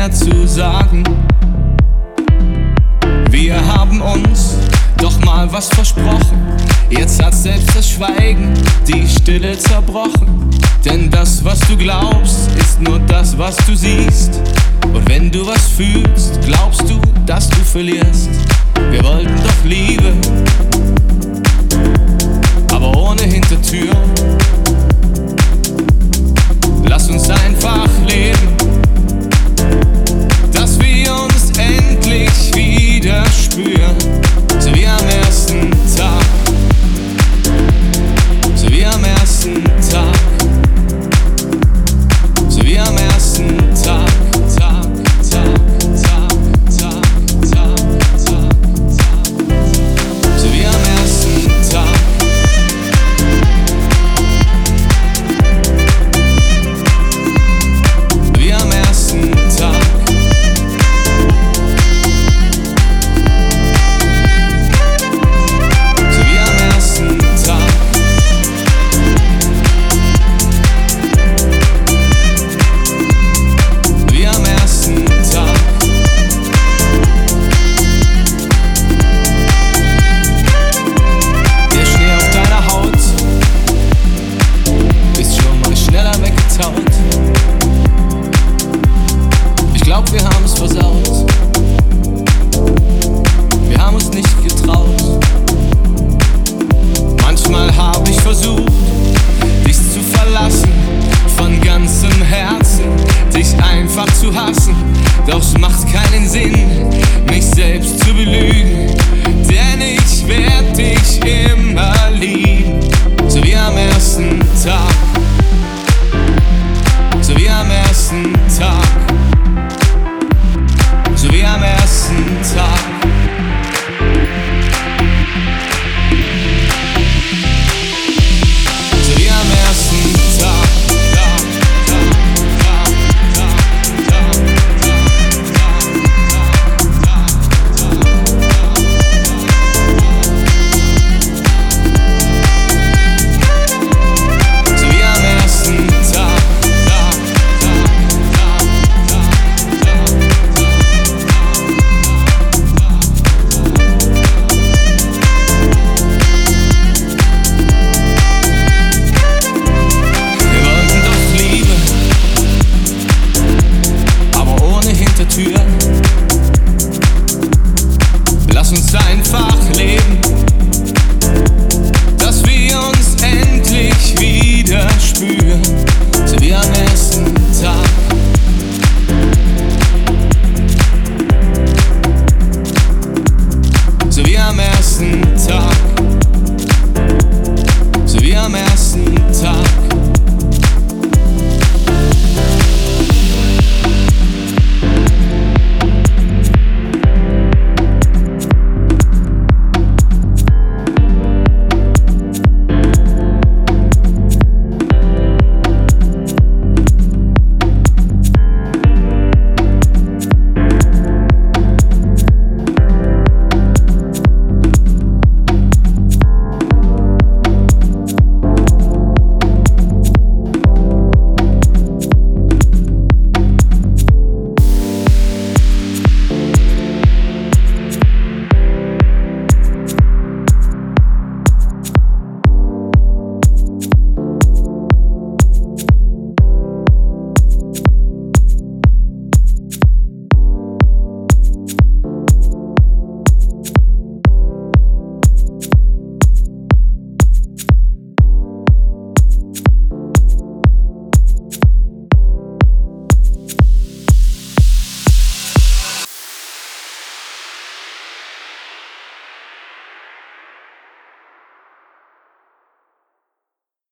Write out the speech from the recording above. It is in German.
mehr zu sagen. Wir haben uns doch mal was versprochen. Jetzt hat selbst das Schweigen die Stille zerbrochen. Denn das, was du glaubst, ist nur das, was du siehst. Und wenn du was fühlst, glaubst du, dass du verlierst. Wir wollten doch Liebe, aber ohne Hintertür. Hassen. Doch es macht keinen Sinn, mich selbst zu belügen. Denn ich werd dich immer lieben. Herzens einfach.